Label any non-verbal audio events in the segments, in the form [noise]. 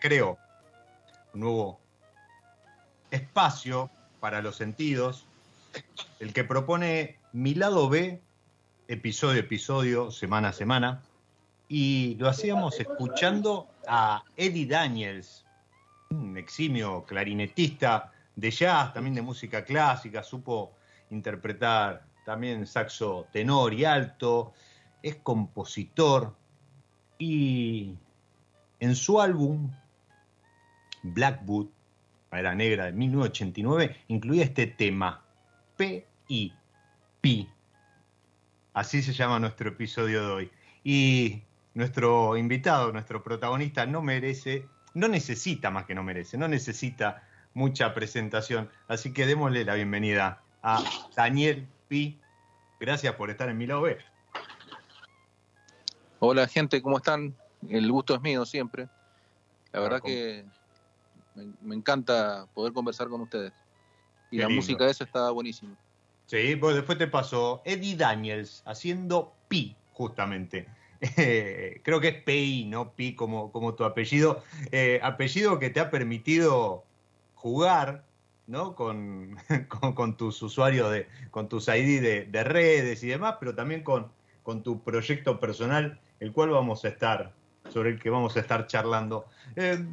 Creo un nuevo espacio para los sentidos, el que propone mi lado B, episodio a episodio, semana a semana, y lo hacíamos escuchando a Eddie Daniels, un eximio clarinetista de jazz, también de música clásica, supo interpretar también saxo tenor y alto, es compositor y en su álbum Blackwood, era negra de 1989, incluía este tema, P.I. Pi. Así se llama nuestro episodio de hoy. Y nuestro invitado, nuestro protagonista, no merece, no necesita más que no merece, no necesita mucha presentación. Así que démosle la bienvenida a Daniel Pi. Gracias por estar en mi lado B. Hola gente, ¿cómo están? El gusto es mío siempre. La verdad que me, encanta poder conversar con ustedes. Y la música de eso está buenísima. Sí, pues después te pasó Eddie Daniels haciendo Pi, justamente. [laughs] creo que es Pi, no Pi como, como tu apellido. Eh, apellido que te ha permitido jugar ¿no? Con, [laughs] con, tus usuarios, de, con tus ID de, redes y demás, pero también con, con tu proyecto personal, el cual vamos a estar, sobre el que vamos a estar charlando. Eh,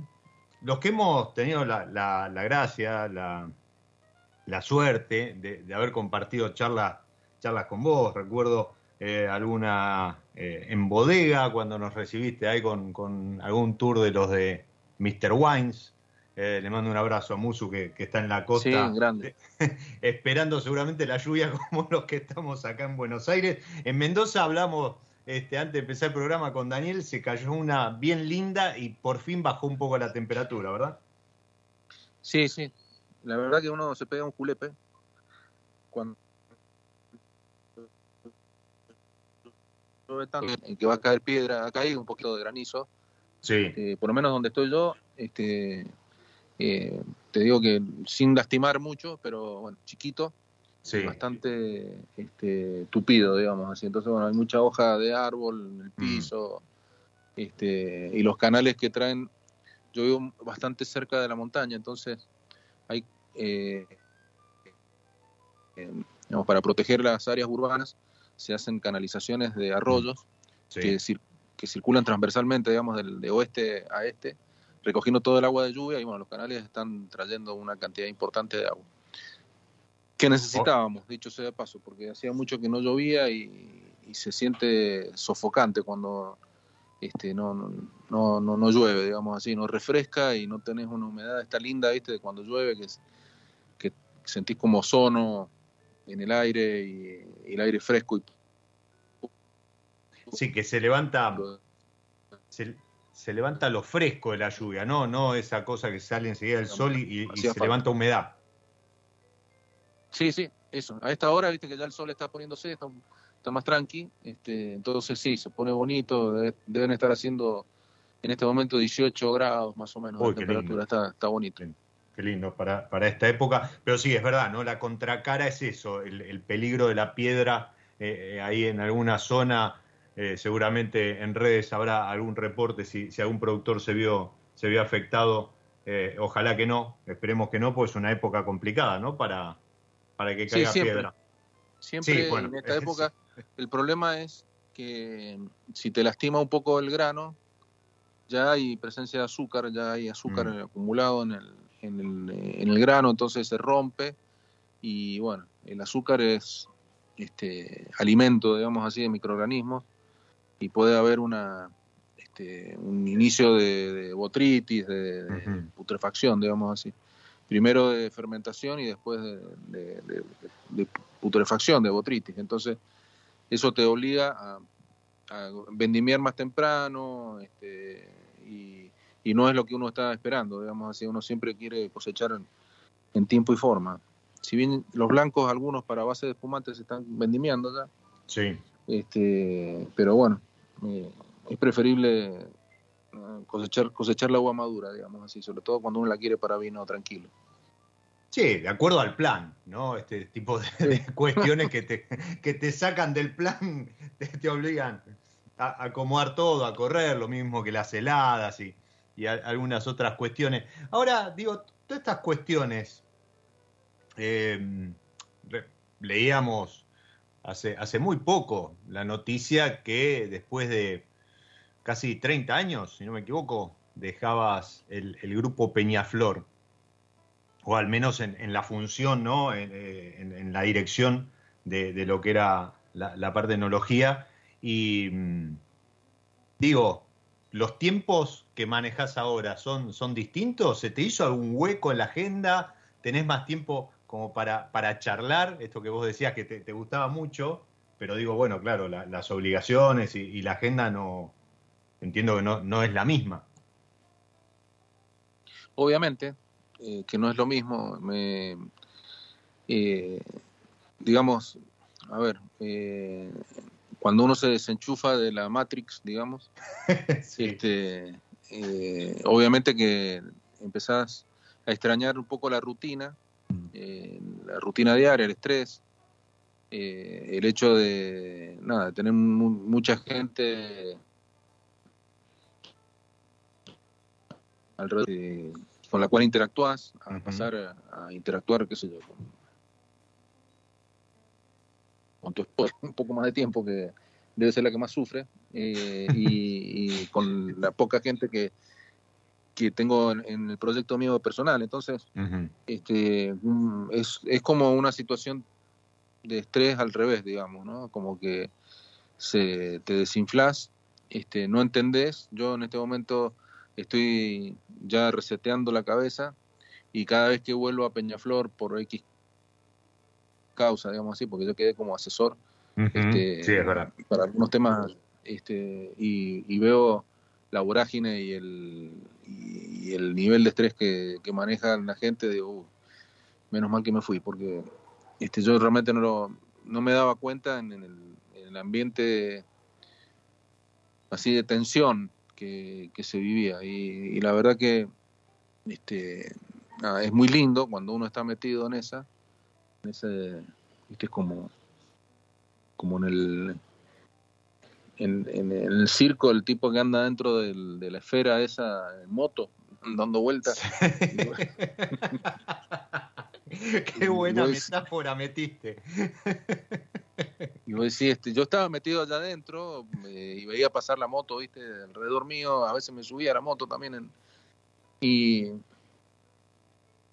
los que hemos tenido la, gracia, la, suerte de, haber compartido charlas charlas con vos, recuerdo eh, alguna eh, en bodega cuando nos recibiste ahí con, algún tour de los de Mr. Wines. Eh, le mando un abrazo a Musu que, que está en la costa. Sí, grande. [laughs] esperando seguramente la lluvia [laughs] como los que estamos acá en Buenos Aires. En Mendoza hablamos este, antes de empezar el programa con Daniel, se cayó una bien linda y por fin bajó un poco la temperatura, ¿verdad? Sí, sí. La verdad que uno se pega un culepe. cuando que va a caer piedra, acá hay un poquito de granizo. Sí. Eh, por lo menos donde estoy yo, este, eh, te digo que sin lastimar mucho, pero bueno, chiquito, Sí. bastante este, tupido, digamos así. Entonces, bueno, hay mucha hoja de árbol en el piso, este, y los canales que traen, yo vivo bastante cerca de la montaña, entonces hay, eh, eh, digamos, para proteger las áreas urbanas, se hacen canalizaciones de arroyos Sí. que, cir- que circulan transversalmente, digamos, del, de oeste a este, recogiendo todo el agua de lluvia y bueno, los canales están trayendo una cantidad importante de agua. Que necesitábamos, dicho sea de paso, porque hacía mucho que no llovía y, y se siente sofocante cuando este, no, no, no, no, llueve, digamos así, no refresca y no tenés una humedad, está linda, viste, de cuando llueve, que, que sentís como ozono en el aire y, y el aire fresco y Sí, que se levanta, se, se levanta lo fresco de la lluvia, no, no esa cosa que sale enseguida del sol y, se falta. levanta humedad. Sí, sí, eso. A esta hora, viste que ya el sol está poniéndose, está, está más tranqui, este, entonces sí, se pone bonito, debe- deben estar haciendo en este momento 18 grados más o menos Uy, de qué temperatura, está, está bonito. Qué lindo para, para esta época. Pero sí, es verdad, ¿no? La contracara es eso, el, el peligro de la piedra eh, eh, ahí en alguna zona. eh, seguramente en redes habrá algún reporte si, si algún productor se vio, se vio afectado. eh, ojalá que no, esperemos que no, pues es una época complicada, ¿no? Para, para que Sí, caiga siempre. piedra. Siempre Sí, bueno, en esta es- época, el problema es que si te lastima un poco el grano, ya hay presencia de azúcar, ya hay azúcar Mm. acumulado en el, en, el, en el grano, entonces se rompe y bueno, el azúcar es este alimento, digamos así, de microorganismos y puede haber una este, un inicio de, de botritis, de, putrefacción, digamos así. Primero de fermentación y después de, de- de- de putrefacción, de botritis. Entonces, eso te obliga a, a vendimiar más temprano este, y, y no es lo que uno está esperando, digamos así. Uno siempre quiere cosechar en, en tiempo y forma. Si bien los blancos, algunos para base de espumantes, se están vendimiando ya, Sí, este, pero bueno, eh, es preferible cosechar, cosechar la agua madura, digamos así, sobre todo cuando uno la quiere para vino tranquilo. Sí, de acuerdo al plan, ¿no? Este tipo de, de cuestiones que te, que te sacan del plan, te, te obligan a, a acomodar todo, a correr, lo mismo que las heladas y, y a- algunas otras cuestiones. Ahora, digo, todas estas cuestiones, eh, re- leíamos hace, hace muy poco la noticia que después de casi 30 años, si no me equivoco, dejabas el, grupo Peñaflor o al menos en, la función, ¿no? En, eh, la dirección de, lo que era la, parte de tecnología. Y mm, digo, ¿los tiempos que manejas ahora son, son distintos? ¿Se te hizo algún hueco en la agenda? ¿Tenés más tiempo como para, para charlar? Esto que vos decías que te, gustaba mucho, pero digo, bueno, claro, la- las obligaciones y, y la agenda no, entiendo que no, no es la misma. Obviamente, eh, que no es lo mismo, me, eh, digamos, a ver, eh, cuando uno se desenchufa de la Matrix, digamos, [laughs] Sí. este, eh, obviamente que empezás a extrañar un poco la rutina, eh, la rutina diaria, el estrés, el hecho de nada, de tener mu- mucha gente alrededor de- con la cual interactúas, a pasar a, a interactuar, qué sé yo, con, con tu esposa un poco más de tiempo, que debe ser la que más sufre, eh, y, y con la poca gente que, que tengo en, en el proyecto mío personal. Entonces, este, mm, es, es como una situación de estrés al revés, digamos, ¿no? Como que se, te desinflas, este, no entendés. Yo en este momento estoy ya reseteando la cabeza y cada vez que vuelvo a Peñaflor por X causa, digamos así, porque yo quedé como asesor este, Sí, es verdad. para algunos temas este, y, y veo la vorágine y el, y, y el nivel de estrés que, que maneja la gente, digo, "Uh, menos mal que me fui, porque este, yo realmente no, lo, no me daba cuenta en, el, en el ambiente así de tensión que, que se vivía. Y, y, la verdad que este, nada, es muy lindo cuando uno está metido en esa, en ese, es como, como en el, en, en, el circo, el tipo que anda dentro del, de la esfera esa en moto, dando vueltas. [laughs] Qué buena metáfora metiste. Y vos decís, este, yo estaba metido allá adentro y veía pasar la moto, viste, alrededor mío, a veces me subía a la moto también. En, y,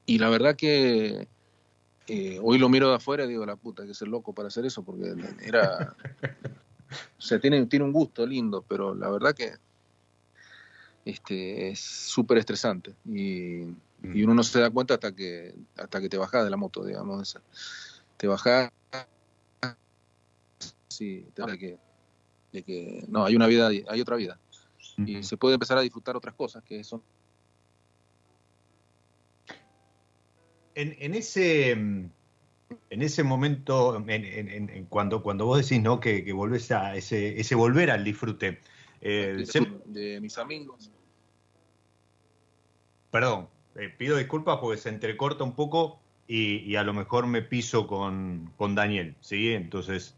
y la verdad que eh, hoy lo miro de afuera y digo, la puta, que ser loco para hacer eso, porque era... o sea, tiene, tiene un gusto lindo, pero la verdad que este, es súper estresante. Y, y, uno no se da cuenta hasta que hasta que te bajas de la moto, digamos. Te bajas sí, de que, de que no, hay una vida, hay otra vida. Y se puede empezar a disfrutar otras cosas que son. En, en ese en ese momento, en, en, cuando, cuando vos decís ¿no? que, que volvés a ese, ese volver al disfrute, eh, de, mis amigos. Perdón, eh, pido disculpas porque se entrecorta un poco y, y a lo mejor me piso con, con Daniel, ¿sí? Entonces,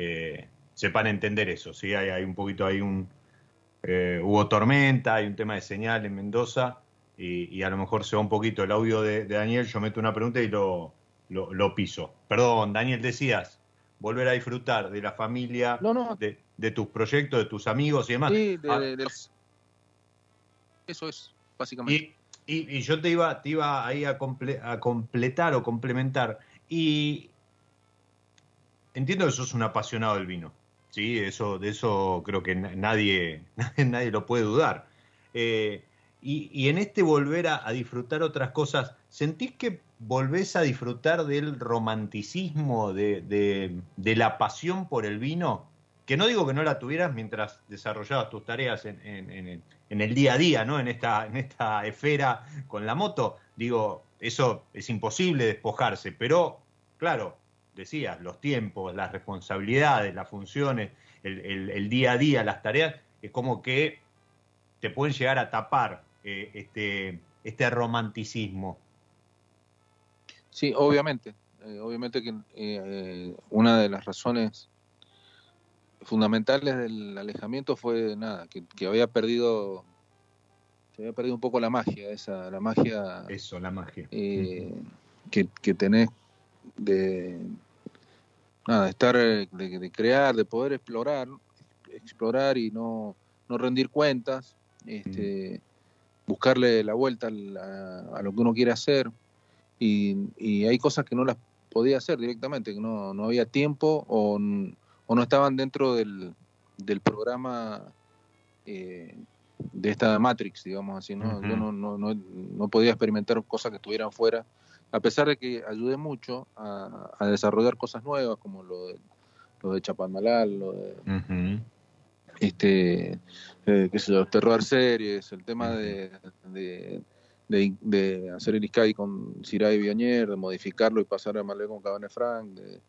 eh, sepan entender eso. ¿sí? Hay, hay un poquito, hay un, eh, hubo tormenta, hay un tema de señal en Mendoza y, y, a lo mejor se va un poquito el audio de, de Daniel, yo meto una pregunta y lo, lo, lo, piso. Perdón, Daniel, decías, volver a disfrutar de la familia, no, no. De, de, tus proyectos, de tus amigos y demás. Sí, de, ah, los... Eso es, básicamente. Y, y, y, yo te iba, te iba ahí a, comple a completar o complementar. Y, entiendo que sos un apasionado del vino, ¿sí? Eso, de eso creo que nadie, [laughs] nadie lo puede dudar. Eh, y, y, en este volver a, disfrutar otras cosas, ¿sentís que volvés a disfrutar del romanticismo, de, de, la pasión por el vino? Que no digo que no la tuvieras mientras desarrollabas tus tareas en, en, en, en el día a día, ¿no? En esta, en esta esfera con la moto. Digo, eso es imposible despojarse, pero claro, decías, los tiempos, las responsabilidades, las funciones, el, el, el, día a día, las tareas, es como que te pueden llegar a tapar eh, este, este romanticismo. Sí, obviamente. Eh, obviamente que eh, una de las razones fundamentales del alejamiento fue nada, que, que había perdido se había perdido un poco la magia, esa, la magia. Eso, la magia. Eh, que, que tenés de, nada, estar, de, de, crear, de poder explorar, explorar y no, no rendir cuentas, este, mm. buscarle la vuelta a, a, lo que uno quiere hacer. Y, y, hay cosas que no las podía hacer directamente, que no, no había tiempo o, o no estaban dentro del, del programa eh, de esta Matrix, digamos así, ¿no? Yo no, no, no, no podía experimentar cosas que estuvieran fuera a pesar de que ayudé mucho a, a desarrollar cosas nuevas como lo de, lo de Chapadmalal, lo de uh -huh. este, eh, qué sé yo, terror series, el tema de, de, de, de, hacer el Sky con Siray Bionier, de modificarlo y pasar a Malbec con Cabernet Franc, de,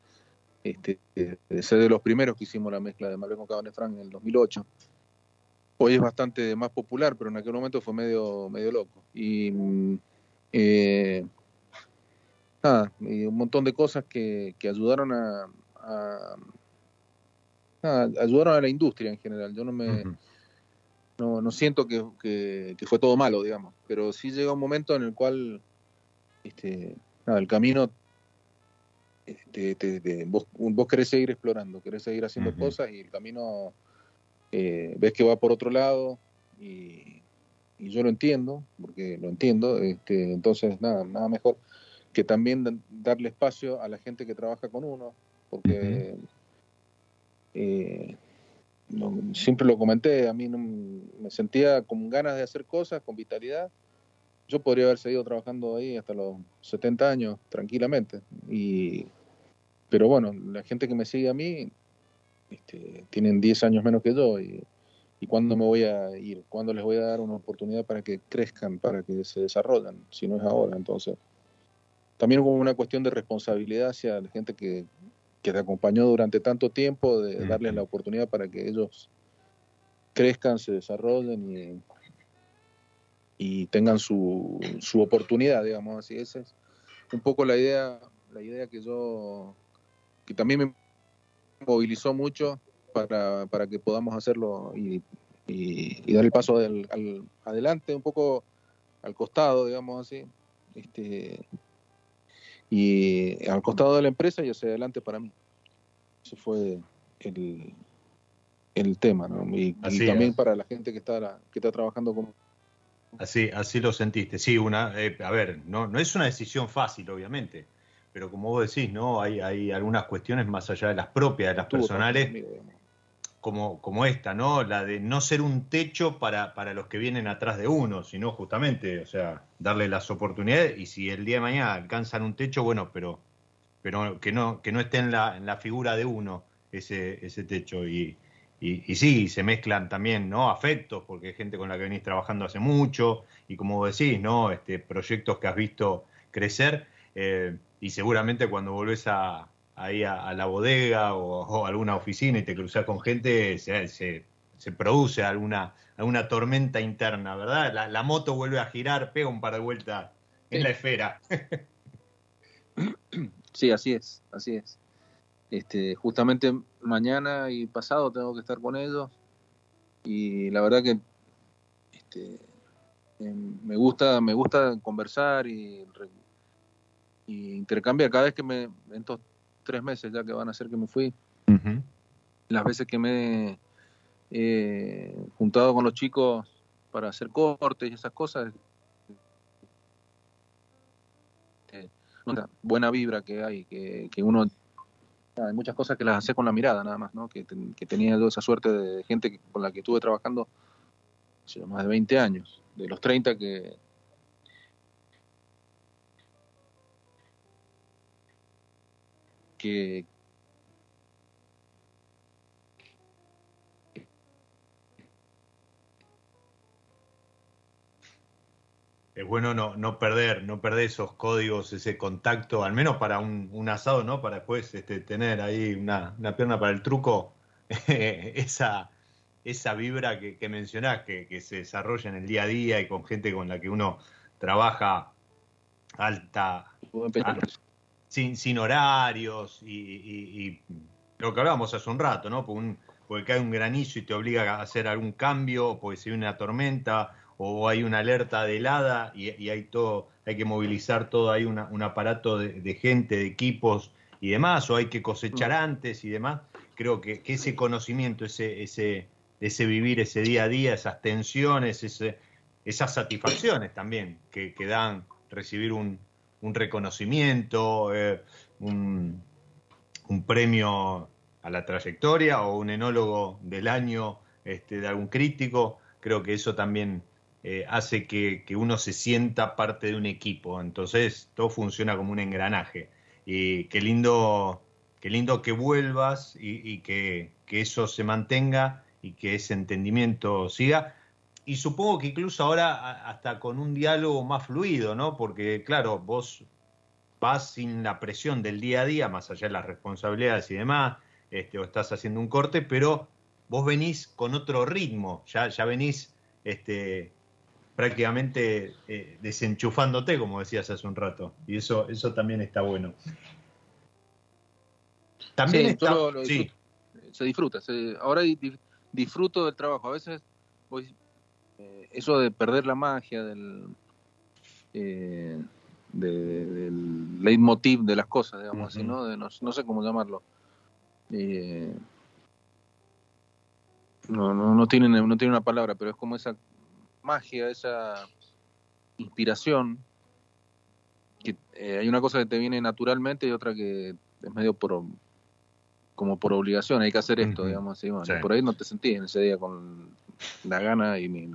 este, de ser de los primeros que hicimos la mezcla de Malbec con Cabernet Franc en el 2008. Hoy es bastante más popular, pero en aquel momento fue medio, medio loco. Y eh, nada, y un montón de cosas que, que ayudaron a, ayudaron a la industria en general. Yo no me uh -huh. no, no siento que, que, que, fue todo malo, digamos, pero sí llega un momento en el cual este, nada, el camino te, te, te, vos, vos querés seguir explorando, querés seguir haciendo uh -huh. cosas y el camino eh, ves que va por otro lado y, y, yo lo entiendo, porque lo entiendo, este, entonces nada, nada mejor que también darle espacio a la gente que trabaja con uno, porque uh -huh. eh, no, siempre lo comenté, a mí no, me sentía con ganas de hacer cosas, con vitalidad. Yo podría haber seguido trabajando ahí hasta los 70 años tranquilamente. Y, pero bueno, la gente que me sigue a mí este, tienen 10 años menos que yo. Y, ¿Y cuándo me voy a ir? ¿Cuándo les voy a dar una oportunidad para que crezcan, para que se desarrollen? Si no es ahora, entonces también como una cuestión de responsabilidad hacia la gente que, que te acompañó durante tanto tiempo, de darles la oportunidad para que ellos crezcan, se desarrollen y, y tengan su, su oportunidad, digamos así. Esa es un poco la idea, la idea que yo, que también me movilizó mucho para, para que podamos hacerlo y, y, dar el paso al, adelante, un poco al costado, digamos así. Este, y al costado de la empresa y hacia adelante para mí. Eso fue el, el tema, ¿no? Y, también para la gente que está, que está trabajando con... Así, así lo sentiste. Sí, una, eh, a ver, no, no es una decisión fácil, obviamente, pero como vos decís, ¿no? Hay, hay algunas cuestiones más allá de las propias, de las personales, como, como esta, ¿no? La de no ser un techo para, para los que vienen atrás de uno, sino justamente, o sea, darle las oportunidades y si el día de mañana alcanzan un techo, bueno, pero, pero que no, que no esté en la, en la figura de uno ese, ese techo. Y, y, sí, se mezclan también, ¿no? Afectos, porque hay gente con la que venís trabajando hace mucho, y como decís, ¿no? Este, proyectos que has visto crecer, eh, y seguramente cuando volvés a, ahí a, la bodega o, a alguna oficina y te cruzas con gente, se, se, produce alguna, alguna tormenta interna, ¿verdad? La, la, moto vuelve a girar, pega un par de vueltas en la esfera. [coughs] Sí, así es, así es. Este, justamente mañana y pasado tengo que estar con ellos y la verdad que este, em, me gusta me gusta conversar y, y intercambiar cada vez que me en estos tres meses ya que van a ser que me fui las veces que me he juntado con los chicos para hacer cortes y esas cosas este, buena vibra que hay que, que uno hay muchas cosas que las hace con la mirada nada más, ¿no? Que, que tenía yo esa suerte de gente con la que estuve trabajando hace más de 20 años, de los 30 que... que, es bueno no, no perder, no perder esos códigos, ese contacto, al menos para un, asado, ¿no? Para después este, tener ahí una, pierna para el truco, [laughs] esa, esa vibra que, que mencionás, que, se desarrolla en el día a día y con gente con la que uno trabaja alta, sin, sin horarios y, lo que hablábamos hace un rato, ¿no? Porque, un, porque cae un granizo y te obliga a hacer algún cambio, porque si hay una tormenta o hay una alerta de helada y, hay todo, hay que movilizar todo, hay un aparato de, gente, de equipos y demás, o hay que cosechar mm. antes y demás. Creo que, ese conocimiento, ese, ese, ese vivir ese día a día, esas tensiones, ese, esas satisfacciones también que, que dan recibir un, un reconocimiento, eh, un, premio a la trayectoria o un enólogo del año este, de algún crítico, creo que eso también eh, hace que, uno se sienta parte de un equipo. Entonces todo funciona como un engranaje. Y qué lindo, qué lindo que vuelvas y, que, eso se mantenga y que ese entendimiento siga. Y supongo que incluso ahora hasta con un diálogo más fluido, ¿no? Porque claro, vos vas sin la presión del día a día, más allá de las responsabilidades y demás, este, o estás haciendo un corte, pero vos venís con otro ritmo, ya, ya venís este, prácticamente eh, desenchufándote, como decías hace un rato. Y eso, eso también está bueno. También está, se disfruta. ahora disfruto del trabajo. A veces eh, eso de perder la magia del, eh, del leitmotiv de las cosas, digamos así, ¿no? ¿no? sé cómo llamarlo. Eh, no, no, no, tienen, no tiene una palabra, pero es como esa magia, esa inspiración, que eh, hay una cosa que te viene naturalmente y otra que es medio por como por obligación, hay que hacer esto, digamos así. Por ahí no te sentís en ese día con la gana y ni,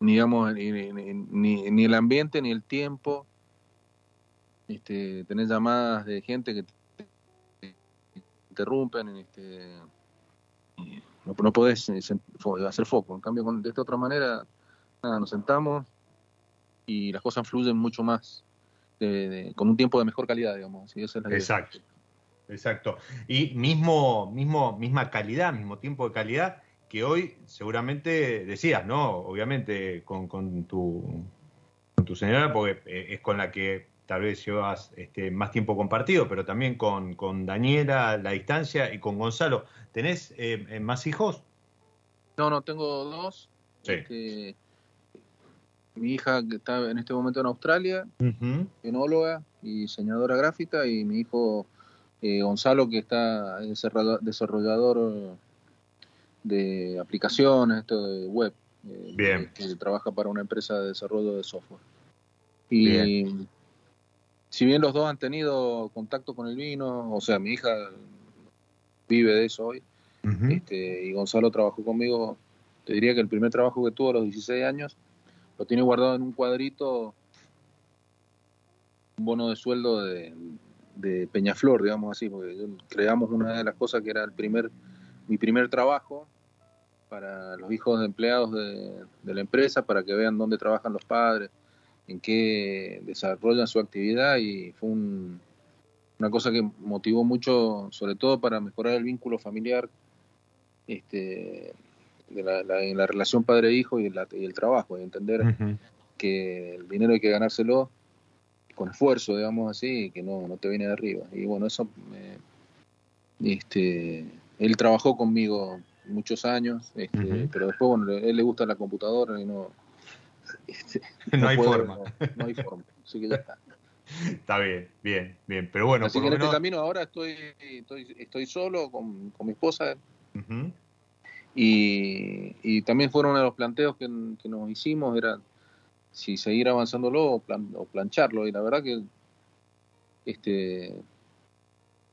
digamos, ni, ni, ni, el ambiente, ni el tiempo. Este, tenés llamadas de gente que te interrumpen, este, no, no podés eh, hacer foco. En cambio, de esta otra manera, nada, nos sentamos y las cosas fluyen mucho más. con un tiempo de mejor calidad, digamos. Exacto. Exacto. Y mismo, mismo, misma calidad, mismo tiempo de calidad que hoy seguramente decías, ¿no? Obviamente con, con, tu, con tu señora, porque eh, es con la que tal vez llevas este, más tiempo compartido, pero también con, con Daniela la distancia y con Gonzalo. ¿Tenés eh, eh, más hijos? No, no, tengo dos. Este, mi hija que está en este momento en Australia, uh y diseñadora gráfica, y mi hijo eh, Gonzalo que está desarrollador de aplicaciones, esto de web, Bien. que trabaja para una empresa de desarrollo de software. Y si bien los dos han tenido contacto con el vino, o sea, mi hija vive de eso hoy, este, y Gonzalo trabajó conmigo, te diría que el primer trabajo que tuvo a los 16 años, lo tiene guardado en un cuadrito, un bono de sueldo de, Peñaflor, digamos así, porque creamos una de las cosas que era el primer, mi primer trabajo para los hijos de empleados de la empresa, para que vean dónde trabajan los padres, en qué desarrollan su actividad y fue una cosa que motivó mucho, sobre todo para mejorar el vínculo familiar este, de la, en la relación padre-hijo y, y, el trabajo, y entender que el dinero hay que ganárselo con esfuerzo, digamos así, y que no, no te viene de arriba. Y bueno, eso este, él trabajó conmigo muchos años, este, pero después, bueno, a él le gusta la computadora y no, este, [laughs] no, hay forma. No hay forma, así que ya está. [laughs] Está bien, bien, bien. Pero bueno, así que en este camino ahora estoy, estoy, estoy solo con, con mi esposa. y, y, también fueron uno de los planteos que, que, nos hicimos, era si seguir avanzándolo o, o plancharlo. Y la verdad que este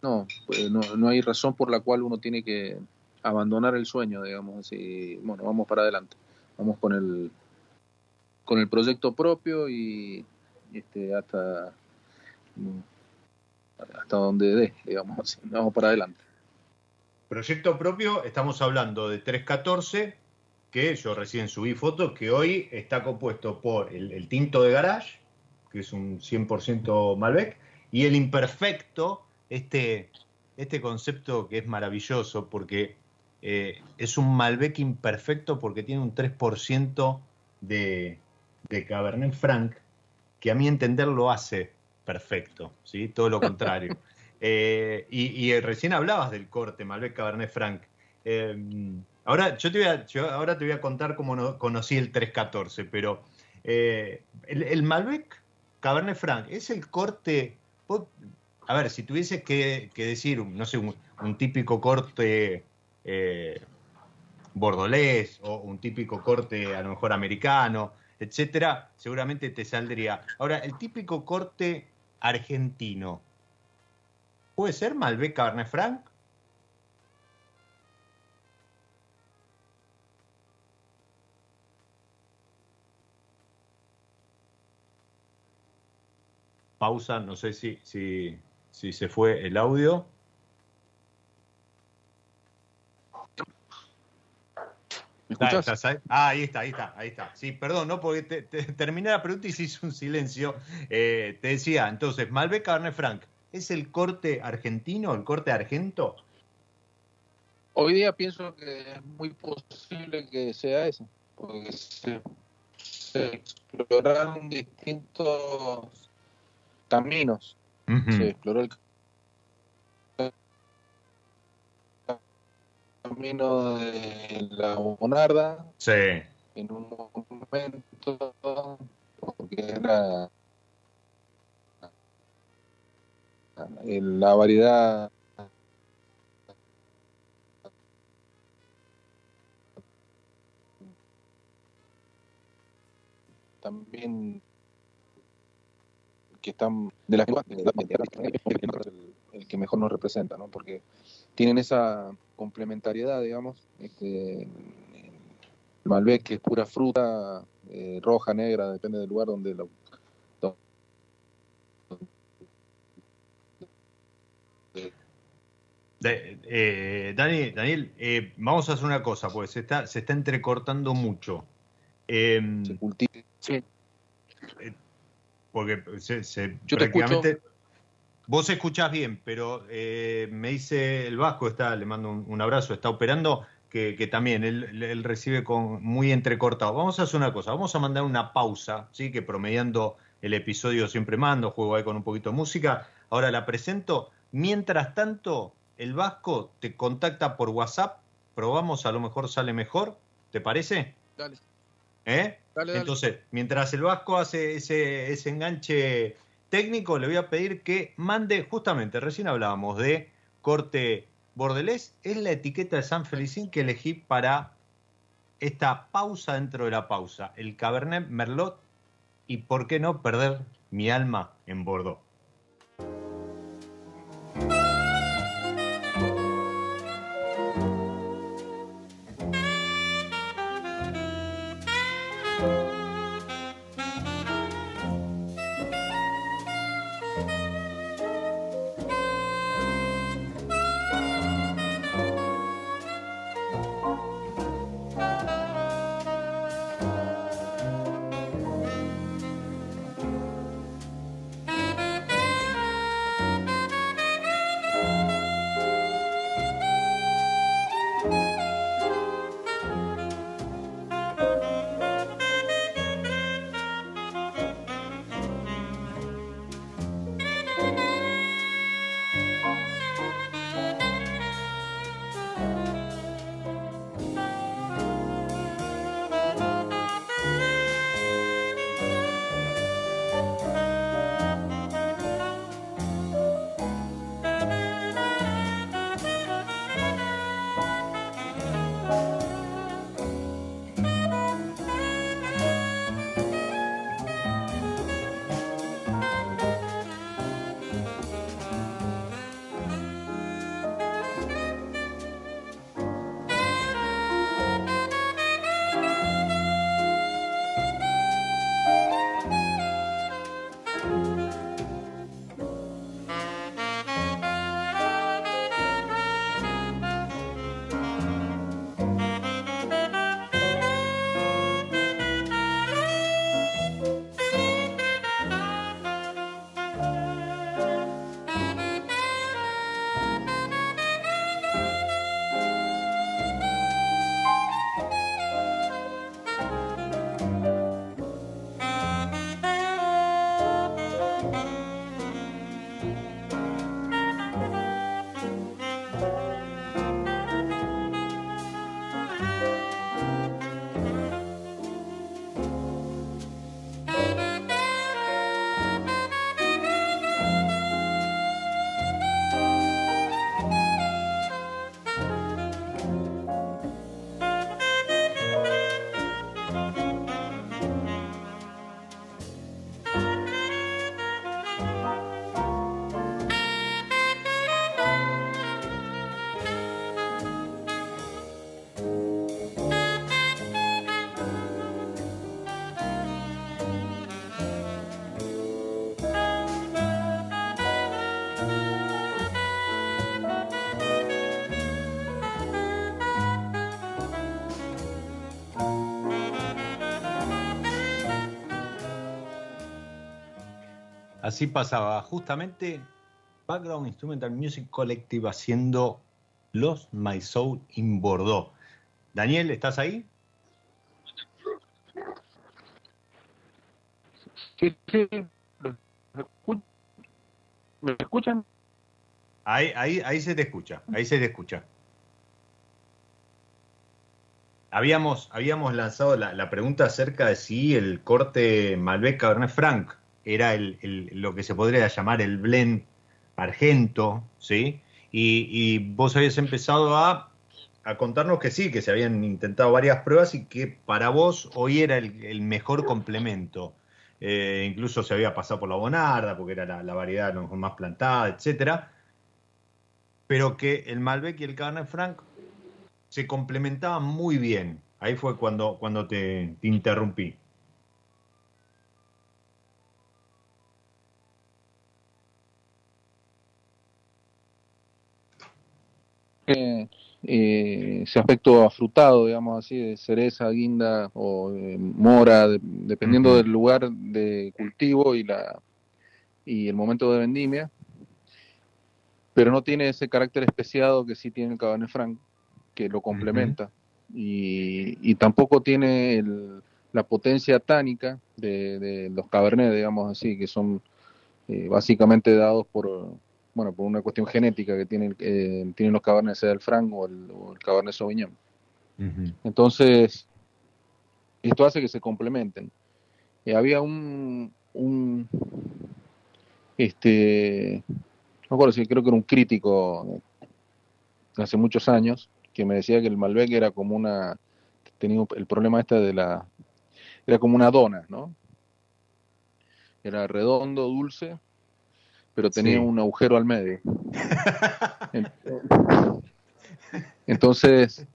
no, pues no, no hay razón por la cual uno tiene que abandonar el sueño, digamos así. Bueno, vamos para adelante. Vamos con el, con el proyecto propio y este, hasta, hasta donde dé, digamos, vamos para adelante. Proyecto propio, estamos hablando de 314, que yo recién subí fotos, que hoy está compuesto por el, tinto de garage, que es un 100% Malbec, y el imperfecto, este, este concepto que es maravilloso, porque eh, es un Malbec imperfecto porque tiene un 3% de, de Cabernet Franc, que a mi entender lo hace perfecto, ¿sí? todo lo contrario. [laughs] Eh, y, recién hablabas del corte Malbec Cabernet Franc. Eh, ahora, yo te voy a, ahora te voy a contar cómo no, conocí el 314, pero eh, el, Malbec Cabernet Franc es el corte. A ver, si tuviese que, decir, no sé, un, un típico corte bordolés o un típico corte a lo mejor americano, etcétera, seguramente te saldría. Ahora, el típico corte argentino, ¿puede ser Malbec Cabernet Franc? Pausa, no sé si, si, si se fue el audio. Ah, ahí está, ahí está, ahí está. Sí, perdón, ¿no? Porque te, terminé la pregunta y se hizo un silencio. Eh, te decía, entonces, Malbec Cabernet Franc, ¿es el corte argentino, el corte argento? Hoy día pienso que es muy posible que sea eso, porque se, exploraron distintos caminos. Se exploró el camino de la Monarda. Sí. En un momento, porque era la variedad también que están de la el, el que mejor nos representa, ¿no? Porque tienen esa complementariedad, digamos. Este, Malbec, que es pura fruta, eh, roja, negra, depende del lugar donde lo. eh, Daniel, eh, vamos a hacer una cosa, pues se está, se está entrecortando mucho. Em, se cultiva. Sí. Eh, porque se, se- Yo te prácticamente- Vos escuchás bien, pero eh, me dice el Vasco, está, le mando un, un abrazo, está operando, que, que también él, él recibe con muy entrecortado. Vamos a hacer una cosa, vamos a mandar una pausa, ¿sí? que promediando el episodio siempre mando, juego ahí con un poquito de música. Ahora la presento. Mientras tanto, el Vasco te contacta por WhatsApp, probamos, a lo mejor sale mejor, ¿te parece? Dale, ¿Eh? dale, dale. Entonces, mientras el Vasco hace ese, ese enganche técnico, le voy a pedir que mande, justamente, recién hablábamos de corte bordelés, es la etiqueta de San Felicín que elegí para esta pausa dentro de la pausa, el Cabernet Merlot y por qué no perder mi alma en Bordeaux. Así pasaba justamente Background Instrumental Music Collective haciendo Los My Soul in Bordeaux. Daniel, ¿estás ahí? Sí, sí, ¿Me escuchan? Ahí, ahí, ahí se te escucha, ahí se te escucha. Habíamos, habíamos lanzado la, la pregunta acerca de si el corte Malbec Cabernet Franc era el, lo que se podría llamar el blend argento, ¿sí? Y, vos habías empezado a, a contarnos que sí, que se habían intentado varias pruebas y que para vos hoy era el, el mejor complemento. Eh, incluso se había pasado por la Bonarda, porque era la, la variedad a lo mejor más plantada, etcétera. Pero que el Malbec y el Cabernet Franc se complementaban muy bien. Ahí fue cuando, cuando te, te interrumpí. Eh, ese aspecto afrutado, digamos así, de cereza, guinda o eh, mora, dependiendo del lugar de cultivo y la y el momento de vendimia, pero no tiene ese carácter especiado que sí tiene el Cabernet Franc, que lo complementa, y, tampoco tiene la potencia tánica de, los Cabernet, digamos así, que son eh, básicamente dados por, bueno, por una cuestión genética que tienen, eh, tienen los Cabernet sea el Franc o el, Cabernet Sauvignon. Entonces, esto hace que se complementen. Eh, había un, un, este, no recuerdo si creo que era un crítico hace muchos años que me decía que el Malbec era como una, tenía el problema este de la, era como una dona, ¿no? Era redondo, dulce, pero tenía un agujero al medio. [laughs] Entonces,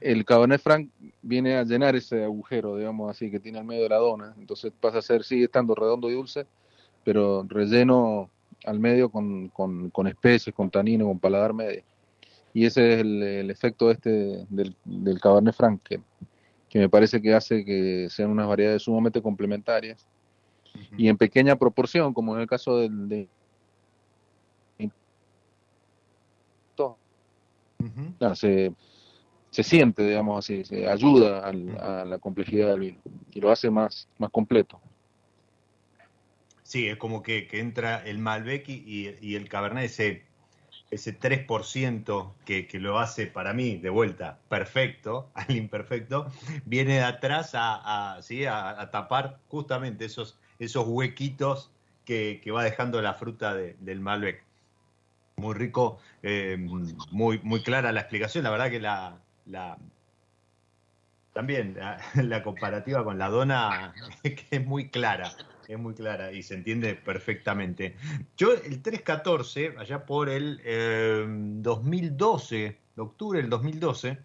el Cabernet Franc viene a llenar ese agujero, digamos así, que tiene al medio de la dona. Entonces pasa a ser, sigue estando redondo y dulce, pero relleno al medio con, con, especies, con tanino, con paladar medio. Y ese es el, efecto este del, del Cabernet Franc, que, me parece que hace que sean unas variedades sumamente complementarias y en pequeña proporción, como en el caso del, se, se, siente, digamos así, se ayuda a la complejidad del vino y lo hace más, más completo. Sí, es como que, entra el Malbec y, el Cabernet, ese, ese 3% que, que, lo hace para mí, de vuelta, perfecto, [laughs] al imperfecto, viene de atrás a, a, tapar justamente esos, esos huequitos que, va dejando la fruta del Malbec muy rico, eh, muy, muy clara la explicación. La verdad que la, la también la, [laughs] comparativa con la dona es muy clara, es muy clara y se entiende perfectamente. Yo el 314, allá por el 2012, eh, de octubre del 2012,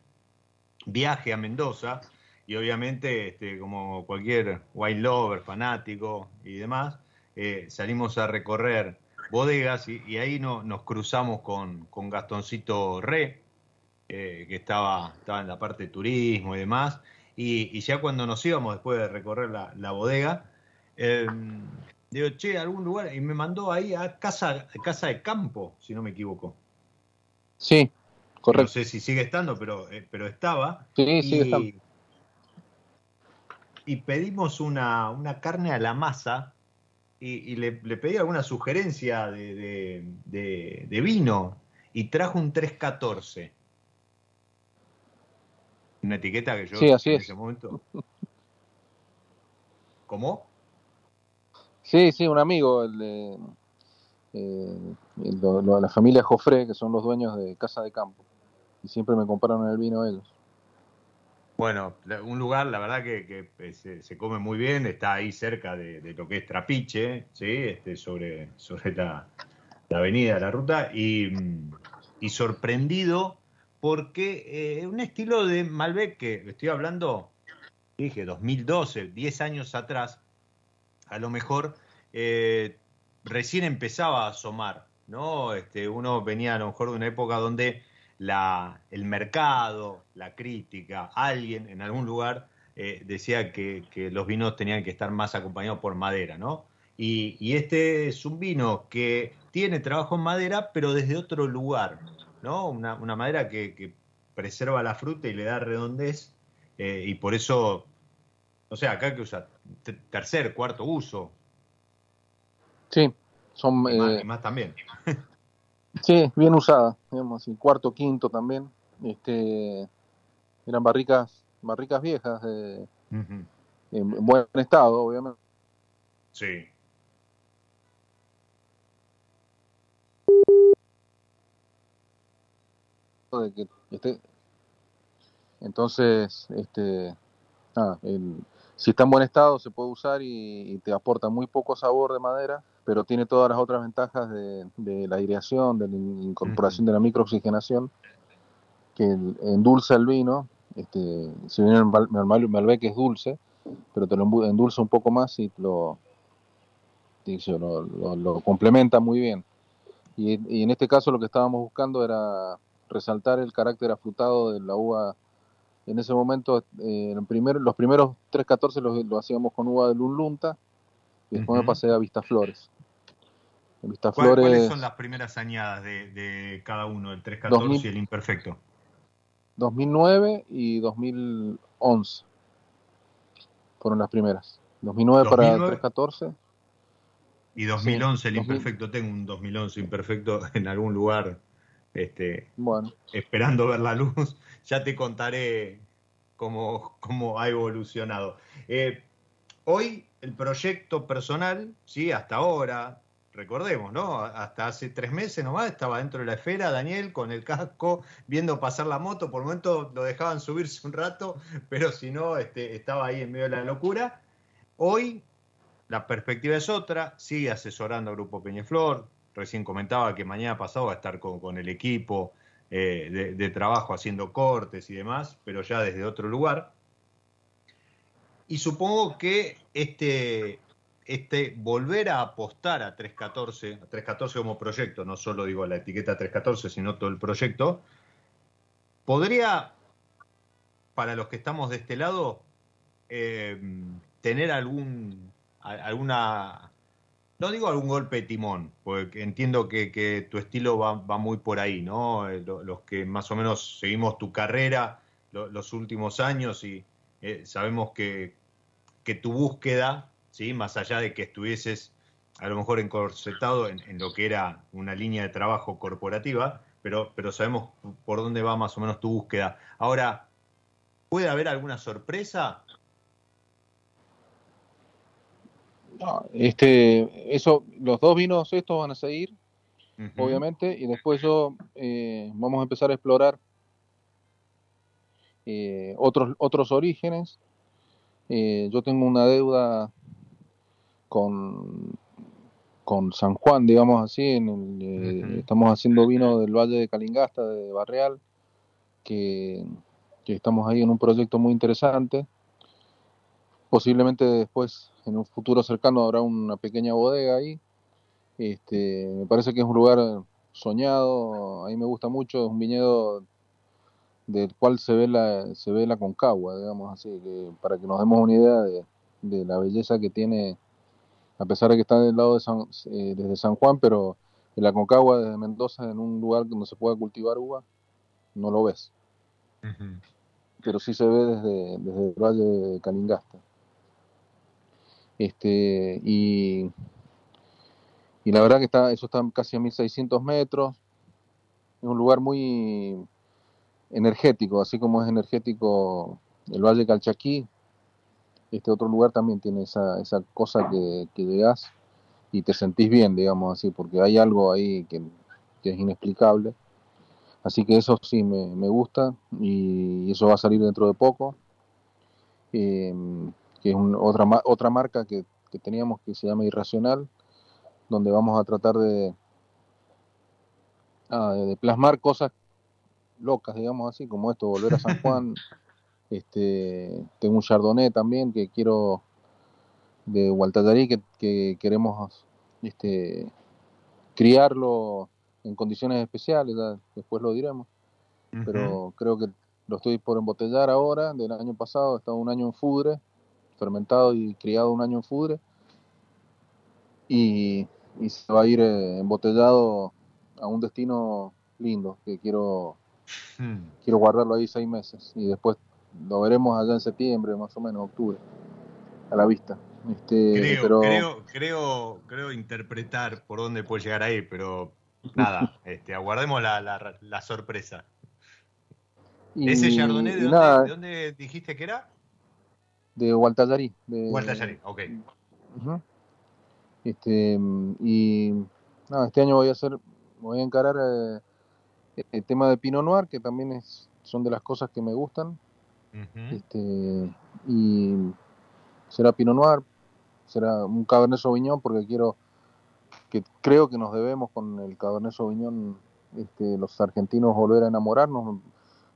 viaje a Mendoza y obviamente este, como cualquier wine lover, fanático y demás, eh, salimos a recorrer bodegas y, ahí no, nos cruzamos con, con Gastoncito Re, eh, que estaba, estaba en la parte de turismo y demás. Y, ya cuando nos íbamos, después de recorrer la, bodega, eh, digo, che, algún lugar, y me mandó ahí a Casa, casa de Campo, si no me equivoco. Sí, correcto. No sé si sigue estando, pero, eh, pero estaba. Sí, y, sigue estando. Y pedimos una, una carne a la masa y, le, pedí alguna sugerencia de, de, vino y trajo un 314. Una etiqueta que yo sí, así en ese momento. ¿Cómo? Sí, sí, un amigo, el de eh, la familia Jofré, que son los dueños de Casa de Campo. Y siempre me compraron el vino ellos. Bueno, un lugar, la verdad que, eh, se, come muy bien, está ahí cerca de, lo que es Trapiche, ¿sí? este, sobre, [laughs] sobre la, avenida, la ruta, y, sorprendido porque eh, un estilo de Malbec que estoy hablando, dije, 2012, 10 años atrás, a lo mejor eh, recién empezaba a asomar, ¿no? Este, uno venía a lo mejor de una época donde la, el mercado, la crítica, alguien en algún lugar eh, decía que, los vinos tenían que estar más acompañados por madera, ¿no? Y, este es un vino que tiene trabajo en madera, pero desde otro lugar, ¿no? Una, madera que, preserva la fruta y le da redondez, eh, y por eso, o sea, acá que usa tercer, cuarto uso. Sí, son... Eh, más también. [laughs] Sí, bien usada, digamos, y cuarto, quinto también. Este, eran barricas, barricas viejas, en, buen estado, obviamente. Sí. este, entonces, este, si está en buen estado se puede usar y te aporta muy poco sabor de madera pero tiene todas las otras ventajas de, la aireación, de la incorporación de la microoxigenación, que endulza el vino. Este, si bien el, Malbec es dulce, pero te lo endulza un poco más y lo, lo, complementa muy bien. Y, en este caso lo que estábamos buscando era resaltar el carácter afrutado de la uva. En ese momento, eh, en primer, los primeros 314 los, lo hacíamos con uva de Lunlunta y después me pasé a Vistaflores. En ¿Cuál- Vistaflores, ¿Cuáles son las primeras añadas de, de cada uno, el 314 2000. y el imperfecto? 2009 y 2011 fueron las primeras. 2009 para 2009. 314 Y 2011 el 2000. imperfecto, tengo un 2011 imperfecto [laughs] en algún lugar este, Bueno, esperando ver la luz. [laughs] Ya te contaré cómo, cómo ha evolucionado. Eh, hoy el proyecto personal, sí, hasta ahora, recordemos, ¿no? Hasta hace tres meses nomás estaba dentro de la esfera Daniel con el casco viendo pasar la moto. Por momento lo dejaban subirse un rato, pero si no, este, estaba ahí en medio de la locura. Hoy la perspectiva es otra, sigue asesorando a Grupo Peñaflor. Recién comentaba que mañana pasado va a estar con, con el equipo eh, de trabajo haciendo cortes y demás, pero ya desde otro lugar. Y supongo que este, este volver a apostar a 314, a 314 como proyecto, no solo digo la etiqueta 314, sino todo el proyecto, podría, para los que estamos de este lado, eh, tener algún, alguna, no digo algún golpe de timón, porque entiendo que, tu estilo va, va muy por ahí, ¿no? Eh, lo- Los que más o menos seguimos tu carrera lo- los últimos años y eh, sabemos que, que tu búsqueda, ¿sí? Más allá de que estuvieses a lo mejor encorsetado en, en lo que era una línea de trabajo corporativa, pero, pero sabemos por dónde va más o menos tu búsqueda. Ahora, ¿puede haber alguna sorpresa? no, este, eso, los dos vinos estos van a seguir, obviamente, y después yo eh, vamos a empezar a explorar eh, otros, otros orígenes. Eh, yo tengo una deuda con, con San Juan, digamos así, en el, eh, estamos haciendo vino del Valle de Calingasta, de Barreal, que, que estamos ahí en un proyecto muy interesante. Posiblemente después, en un futuro cercano, habrá una pequeña bodega ahí. Este, me parece que es un lugar soñado, a mí me gusta mucho, es un viñedo del cual se ve la, se ve la concagua, digamos así, que para que nos demos una idea de, de la belleza que tiene, a pesar de que está del lado de San, eh, desde San Juan, pero en la concagua desde Mendoza, en un lugar donde se pueda cultivar uva, no lo ves, pero sí se ve desde, desde el Valle de Calingasta. Este, y, y la verdad que está, eso está casi a 1600 metros, es un lugar muy energético, así como es energético el Valle Calchaquí, este otro lugar también tiene esa, esa cosa que, que llegás y te sentís bien, digamos así, porque hay algo ahí que, que es inexplicable. Así que eso sí me, me gusta y eso va a salir dentro de poco. Eh, que es un- otra, otra marca que, que teníamos que se llama Irracional, donde vamos a tratar de, ah, de plasmar cosas locas, digamos así, como esto, volver a San [laughs] Juan. Este, tengo un Chardonnay también que quiero de Gualtallarí que, que queremos este, criarlo en condiciones especiales, ya después lo diremos, pero creo que lo estoy por embotellar ahora, del año pasado, estaba un año en Fudre, fermentado y criado un año en Fudre, y, y se va a ir eh, embotellado a un destino lindo, que quiero, Mm. quiero guardarlo ahí seis meses, y después lo veremos allá en septiembre, más o menos, octubre, a la vista. Este, Creo, pero creo, creo, creo interpretar por dónde puede llegar ahí, pero nada, [laughs] este, aguardemos la, la- la sorpresa. y- ¿Ese Chardonnay de y dónde, nada, de dónde dijiste que era? de Gualtallarí. De, Gualtallarí, ok. Este, y nada, este año voy a hacer, voy a encarar eh, el tema de Pinot Noir, que también es, son de las cosas que me gustan. Este, y será Pinot Noir, será un Cabernet Sauvignon, porque quiero, que creo que nos debemos con el Cabernet Sauvignon, este, los argentinos volver a enamorarnos.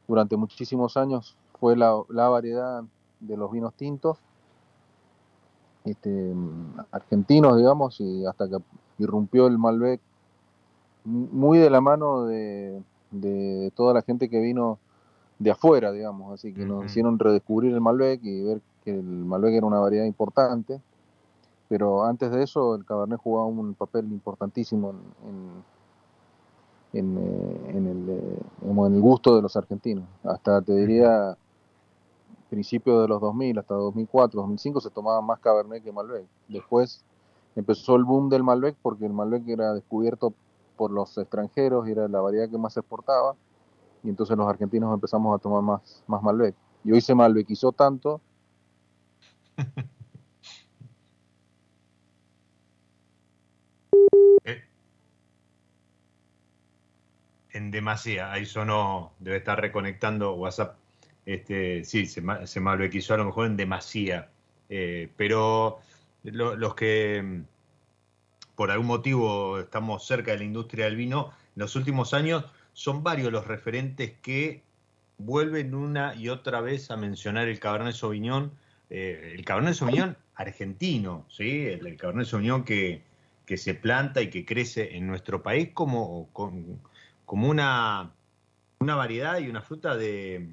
Durante muchísimos años fue la, variedad de los vinos tintos este, argentinos, digamos, y hasta que irrumpió el Malbec, muy de la mano de toda la gente que vino de afuera, digamos, así que nos hicieron redescubrir el Malbec y ver que el Malbec era una variedad importante, pero antes de eso el Cabernet jugaba un papel importantísimo en, en, eh, en, el, eh, en el gusto de los argentinos. Hasta te diría, principios de los 2000, hasta 2004, 2005 se tomaba más Cabernet que Malbec. Después empezó el boom del Malbec porque el Malbec era descubierto por los extranjeros y era la variedad que más se exportaba y entonces los argentinos empezamos a tomar más, más Malbec. Y hoy se malbequizó tanto. [laughs] Eh, en demasía, ahí sonó, debe estar reconectando WhatsApp. Este, sí, se, se malbequizó a lo mejor en demasía. Eh, pero los que mm, por algún motivo estamos cerca de la industria del vino, en los últimos años son varios los referentes que vuelven una y otra vez a mencionar el Cabernet Sauvignon, eh, el Cabernet Sauvignon argentino, ¿sí? el, Cabernet Sauvignon que, que, se planta y que crece en nuestro país como, como una, una variedad y una fruta de,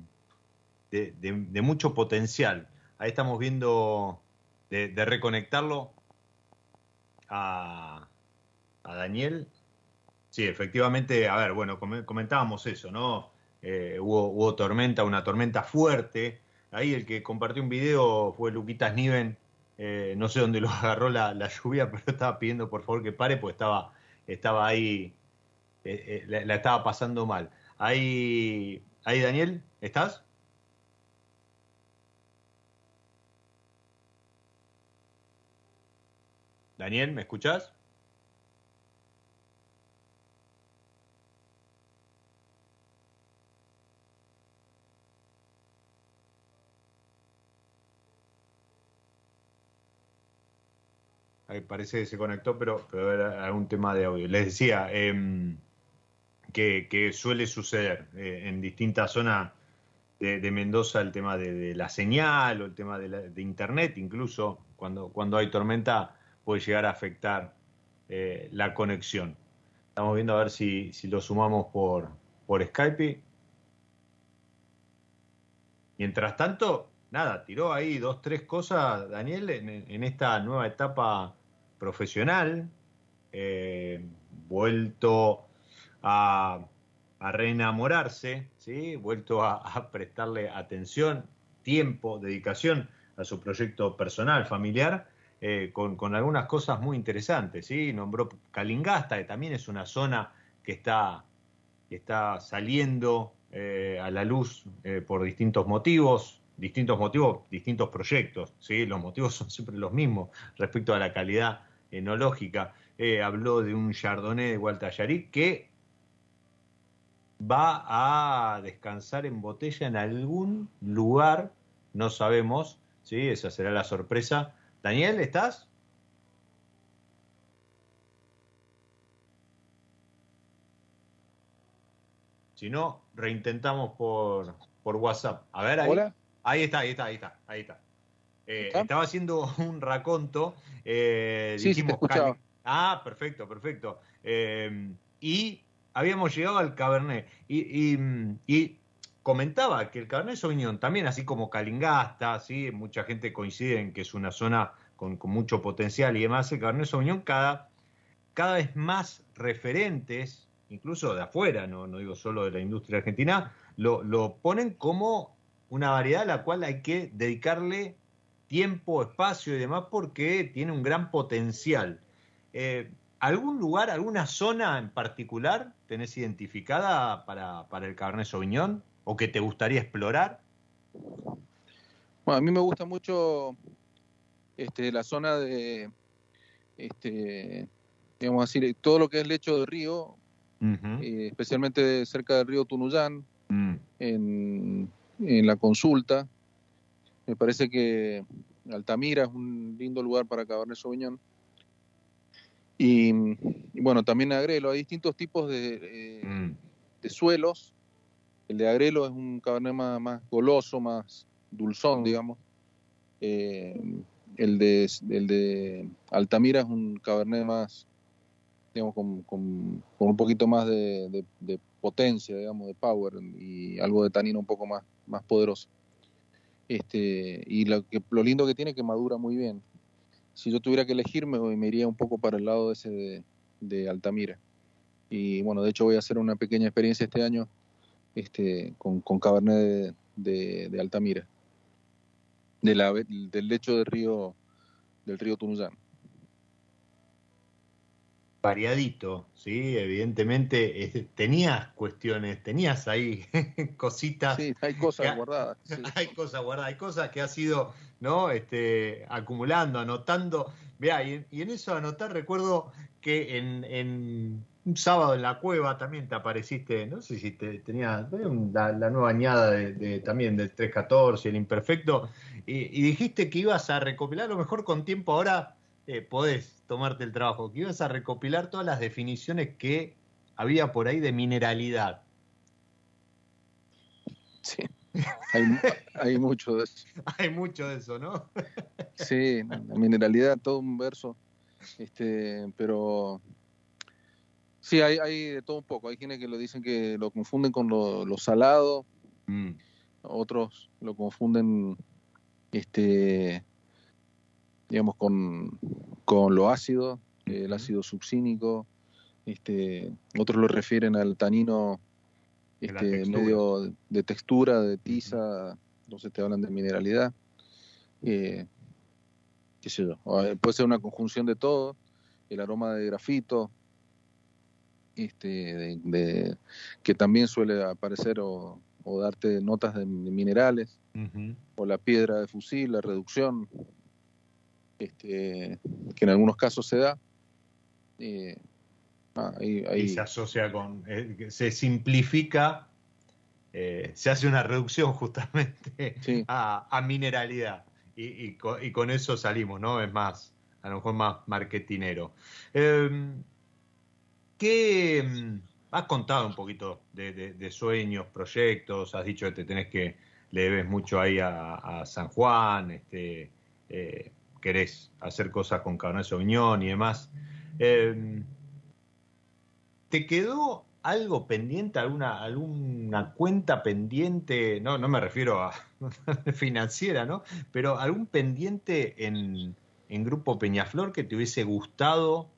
de, mucho potencial. Ahí estamos viendo de, reconectarlo a, a Daniel Sí, efectivamente, a ver, bueno, comentábamos eso, ¿no? Eh, hubo, tormenta, una tormenta fuerte. Ahí el que compartió un video fue Luquitas Niven. Eh, no sé dónde lo [laughs] agarró la, lluvia, [laughs] pero estaba pidiendo por favor que pare, porque estaba, estaba ahí, eh, la, la, estaba pasando mal. Ahí, ahí, Daniel, ¿estás? Daniel, ¿me escuchás? Parece que se conectó, pero, pero era un tema de audio. Les decía em, que, suele suceder eh, en distintas zonas de, Mendoza el tema de, la señal o el tema de, Internet, incluso cuando, cuando hay tormenta puede llegar a afectar eh, la conexión. Estamos viendo a ver si, si lo sumamos por, por Skype. Mientras tanto, nada, tiró ahí dos, tres cosas, Daniel, en, esta nueva etapa profesional, eh, vuelto a, reenamorarse, ¿sí? vuelto a, prestarle atención, tiempo, dedicación a su proyecto personal, familiar, eh, con, algunas cosas muy interesantes. ¿sí? Nombró Calingasta, que también es una zona que está, está saliendo eh, a la luz por distintos motivos, distintos motivos, distintos proyectos, ¿sí? los motivos [laughs] son siempre los mismos respecto a la calidad enológica. Eh, habló de un Chardonnay de Gualtallarí que va a descansar en botella en algún lugar, no sabemos, ¿sí? esa será la sorpresa. Daniel, ¿estás? Si no, reintentamos por, por WhatsApp. A ver, ahí. Hola. Ahí está, ahí está, ahí está, ahí está. Eh, estaba haciendo [laughs] un raconto. Eh, sí, sí, Ah, perfecto, perfecto. Eh, y habíamos llegado al Cabernet. Y, y, comentaba que el Cabernet Sauvignon, también así como Calingasta, ¿sí? mucha gente coincide en que es una zona con, mucho potencial y demás, el Cabernet Sauvignon cada, cada vez más referentes, incluso de afuera, no, no digo solo de la industria argentina, lo, lo ponen como una variedad a la cual hay que dedicarle tiempo, espacio y demás, porque tiene un gran potencial. Eh, ¿Algún lugar, alguna zona en particular tenés identificada para, para el Cabernet Sauvignon o que te gustaría explorar? Bueno, a mí me gusta mucho este, la zona de, este, digamos así, todo lo que es lecho de río, eh, especialmente cerca del río Tunuyán, mm. en, en, la consulta, me parece que Altamira es un lindo lugar para Cabernet Sauvignon. Y, y bueno, también Agrelo. Hay distintos tipos de, eh, mm. de, suelos. El de Agrelo es un Cabernet más, goloso, más dulzón, digamos. Eh, el, de, el de Altamira es un Cabernet más, digamos, con, con, un poquito más de, potencia, digamos, de power y algo de tanino un poco más, más poderoso. Este, y lo, que, lo lindo que tiene es que madura muy bien. Si yo tuviera que elegir, me, iría un poco para el lado ese de, de Altamira. Y bueno, de hecho voy a hacer una pequeña experiencia este año este, con, con Cabernet de, de, Altamira, de la, del lecho del río, del río Tunuyán variadito, ¿sí? Evidentemente tenías cuestiones, tenías ahí [laughs] cositas. Sí, hay cosas guardadas. [laughs] Hay cosas guardadas, hay cosas que has ido, ¿no? Este, acumulando, anotando. Vea, y, en eso anotar recuerdo que en, un sábado en la cueva también te apareciste, no sé si te, tenías la, nueva añada de, también del 314, el imperfecto, y, y dijiste que ibas a recopilar lo mejor con tiempo ahora eh, podés tomarte el trabajo, que ibas a recopilar todas las definiciones que había por ahí de mineralidad. Sí, hay, mucho de eso. [laughs] Hay mucho de eso, ¿no? [laughs] sí, la mineralidad, todo un verso, este, pero sí, hay, hay de todo un poco. Hay quienes que lo dicen que lo confunden con lo, salado, mm. otros lo confunden este digamos, con, con lo ácido, el ácido subcínico, este, otros lo refieren al tanino este, medio de textura, de tiza, entonces te hablan de mineralidad. Eh, qué sé yo, puede ser una conjunción de todo, el aroma de grafito, este, de, que también suele aparecer o, darte notas de minerales, o la piedra de fusil, la reducción, este, que en algunos casos se da. Eh, ah, y se asocia con, eh, se simplifica, eh, se hace una reducción justamente a, mineralidad y, con, eso salimos, ¿no? Es más, a lo mejor más marketinero. Em, ¿Qué mm, has contado un poquito de, sueños, proyectos? Has dicho que te tenés que le debes mucho ahí a, San Juan, este, querés hacer cosas con Cabernet Sauvignon y demás. Em, ¿Te quedó algo pendiente, alguna, cuenta pendiente? No, no me refiero a [laughs] financiera, ¿no? Pero algún pendiente en, Grupo Peñaflor que te hubiese gustado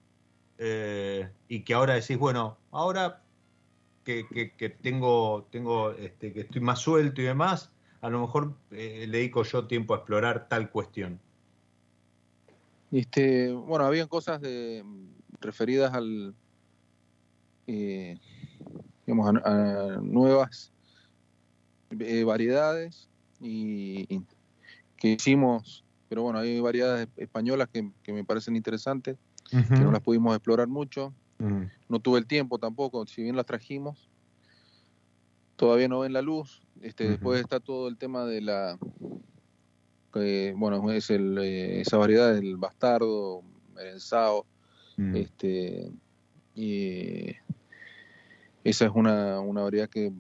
eh, y que ahora decís, bueno, ahora que, tengo, tengo este, que estoy más suelto y demás, a lo mejor eh, le dedico yo tiempo a explorar tal cuestión. Este, bueno, habían cosas de, referidas al, eh, digamos, a, nuevas eh, variedades y, que hicimos, pero bueno, hay variedades españolas que, me parecen interesantes, que no las pudimos explorar mucho. No tuve el tiempo tampoco, si bien las trajimos, todavía no ven la luz. Este, Después está todo el tema de la bueno, es el, eh, esa variedad del bastardo, merenzao, mm. este, y esa es una, una variedad que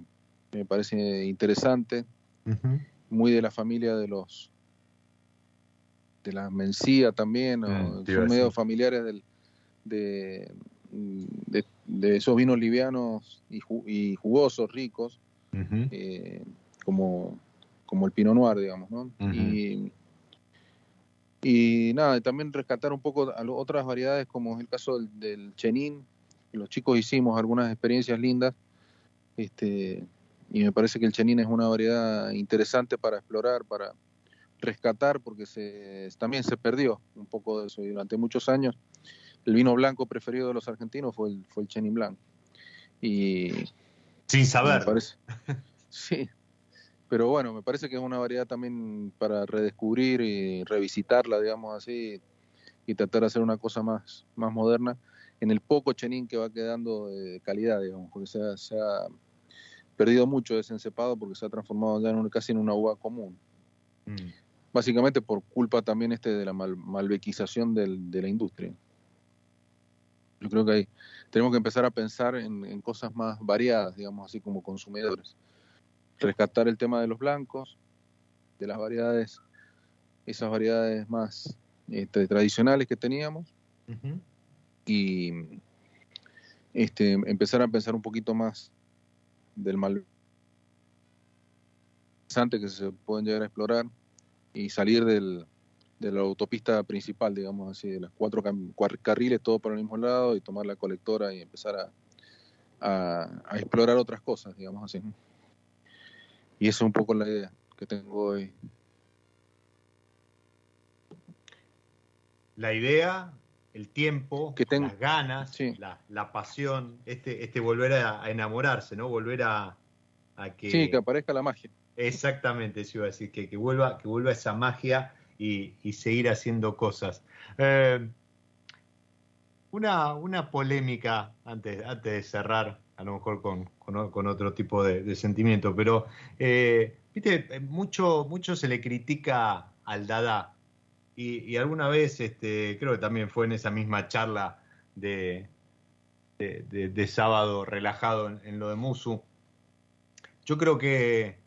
me parece interesante, muy de la familia de los de la mencía también, mm, son medio familiares del, de, de, esos vinos livianos y, y jugosos, ricos, eh, como como el Pinot Noir, digamos, ¿no? y, y nada, también rescatar un poco a otras variedades, como es el caso del, Chenin. Los chicos hicimos algunas experiencias lindas, este, y me parece que el Chenin es una variedad interesante para explorar, para rescatar, porque se, también se perdió un poco de eso. Y durante muchos años, el vino blanco preferido de los argentinos fue el, fue el Chenin Blanc. Y. Sin saber. parece, [laughs] sí, pero bueno, me parece que es una variedad también para redescubrir y revisitarla, digamos así, y tratar de hacer una cosa más, más moderna en el poco chenín que va quedando de calidad, digamos, porque se ha, perdido mucho ese encepado porque se ha transformado ya en casi en una uva común. Mm. Básicamente por culpa también este de la malvequización de la industria. Yo creo que hay, tenemos que empezar a pensar en cosas más variadas, digamos así como consumidores rescatar el tema de los blancos, de las variedades, esas variedades más este, tradicionales que teníamos, y, este, empezar a pensar un poquito más del mal que se pueden llegar a explorar y salir del, de la autopista principal, digamos así, de las cuatro carriles, todo por el mismo lado y tomar la colectora y empezar a, a, explorar otras cosas, digamos así. Y esa es un poco la idea que tengo hoy. La idea, el tiempo, las ganas, la, la, pasión, este, este volver a, enamorarse, ¿no? Volver a, a, que... Sí, que aparezca la magia. Exactamente, eso iba a decir, que, que, vuelva, que vuelva esa magia y, y seguir haciendo cosas. Eh, una, una polémica antes, antes de cerrar, a lo mejor con, con, otro tipo de, sentimiento, pero, eh, viste, mucho, mucho se le critica al Dada y, alguna vez, este, creo que también fue en esa misma charla de, de, sábado relajado en, lo de Musu. Yo creo que,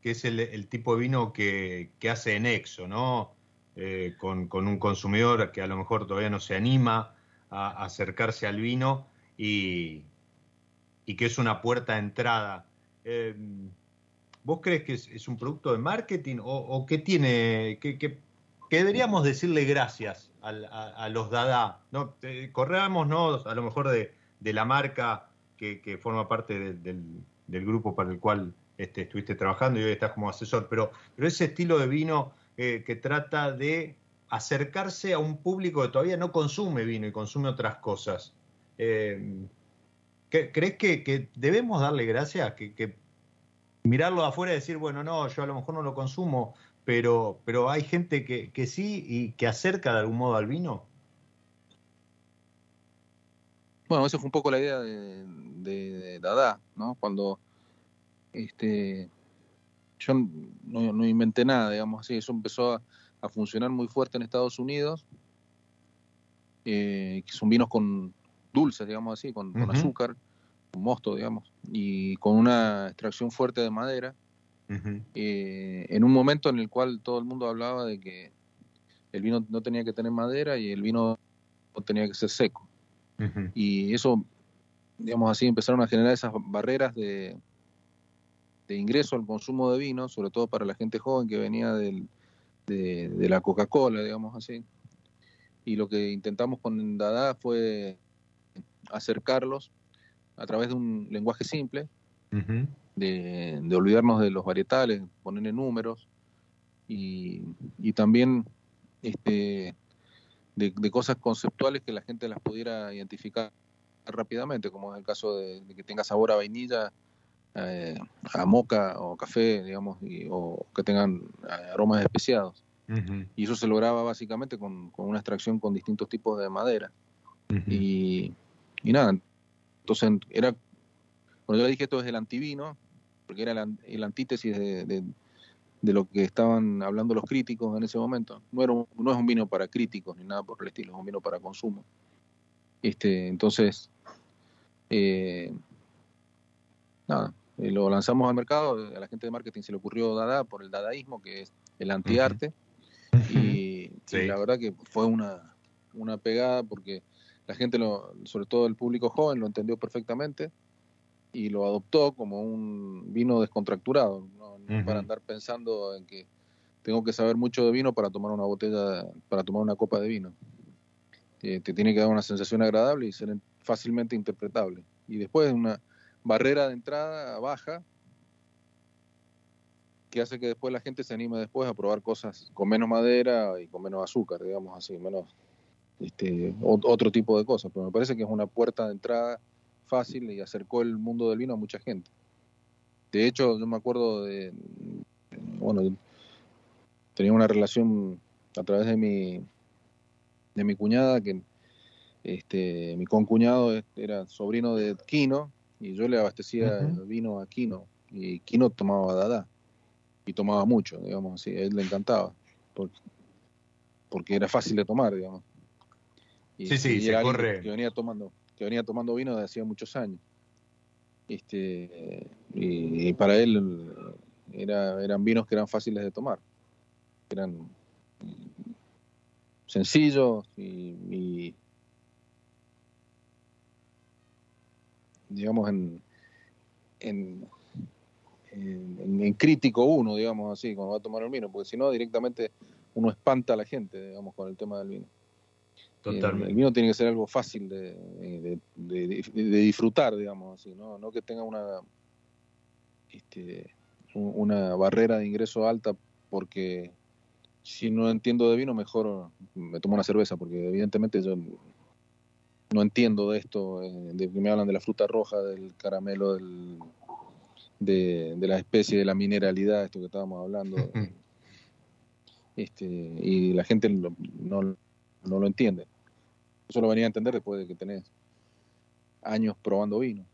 que es el, tipo de vino que, que hace nexo, ¿no? Eh, con, con, un consumidor que a lo mejor todavía no se anima a, acercarse al vino y, y, que es una puerta de entrada. Eh, ¿Vos crees que es, un producto de marketing o, qué tiene, que deberíamos decirle gracias a, los Dada. ¿no? Eh, ¿no? a lo mejor de, la marca que, forma parte del, grupo para el cual este, estuviste trabajando y hoy estás como asesor, pero, pero ese estilo de vino eh, que trata de acercarse a un público que todavía no consume vino y consume otras cosas. Eh, ¿Crees que, debemos darle gracias? Que, que mirarlo afuera y decir, bueno, no, yo a lo mejor no lo consumo, pero, pero hay gente que, que sí y que acerca de algún modo al vino. Bueno, esa fue un poco la idea de, Dada, ¿no? Cuando este, yo no, inventé nada, digamos así, eso empezó a, funcionar muy fuerte en Estados Unidos, eh, que son vinos con dulces, digamos así, con, con azúcar, con mosto, digamos, y con una extracción fuerte de madera eh, en un momento en el cual todo el mundo hablaba de que el vino no tenía que tener madera y el vino no tenía que ser seco. Y eso, digamos así, empezaron a generar esas barreras de, de ingreso al consumo de vino, sobre todo para la gente joven que venía del, de, de, la Coca-Cola, digamos así. Y lo que intentamos con Dada fue acercarlos a través de un lenguaje simple, de, olvidarnos de los varietales, ponerle números y, también este, de, cosas conceptuales que la gente las pudiera identificar rápidamente, como es el caso de, que tenga sabor a vainilla, eh, a moca o café, digamos, o que tengan eh, aromas especiados. Y eso se lograba básicamente con, una extracción con distintos tipos de madera. y, y, nada, entonces era, bueno, yo le dije esto es el antivino, porque era el, antítesis de, lo que estaban hablando los críticos en ese momento. No, era no es un vino para críticos ni nada por el estilo, es un vino para consumo. Este, entonces, eh, nada, eh, lo lanzamos al mercado, a la gente de marketing se le ocurrió Dada por el dadaísmo, que es el antiarte, y, [laughs] y, la verdad que fue una, una pegada porque la gente, lo, sobre todo el público joven, lo entendió perfectamente y lo adoptó como un vino descontracturado, no, para andar pensando en que tengo que saber mucho de vino para tomar una botella, para tomar una copa de vino. te tiene que dar una sensación agradable y ser fácilmente interpretable. Y después una barrera de entrada baja que hace que después la gente se anime después a probar cosas con menos madera y con menos azúcar, digamos así, menos este, otro tipo de cosas. Pero me parece que es una puerta de entrada fácil y acercó el mundo del vino a mucha gente. De hecho, yo me acuerdo de, bueno, tenía una relación a través de mi, de mi cuñada, que este, mi concuñado era sobrino de Quino, y yo le abastecía vino a Quino, y Quino tomaba Dada, y tomaba mucho, digamos así, a él le encantaba, porque, porque era fácil de tomar, digamos. Y, sí, sí, se corre. Que venía tomando que venía tomando vino de hacía muchos años. Este, y, para él era, eran vinos que eran fáciles de tomar, eran sencillos y, digamos, en, en, en, crítico uno, digamos así, cuando va a tomar el vino, porque si no, directamente uno espanta a la gente, digamos, con el tema del vino. Totalmente. El, vino tiene que ser algo fácil de, disfrutar, digamos así, ¿no? no que tenga una, este, una barrera de ingreso alta porque si no entiendo de vino, mejor me tomo una cerveza, porque evidentemente yo no entiendo de esto, eh, de que me hablan de la fruta roja, del caramelo, del, de, de, la especie, de la mineralidad, esto que estábamos hablando. [laughs] este, y la gente no, no, lo entiende. Eso lo venía a entender después de que tenés años probando vino.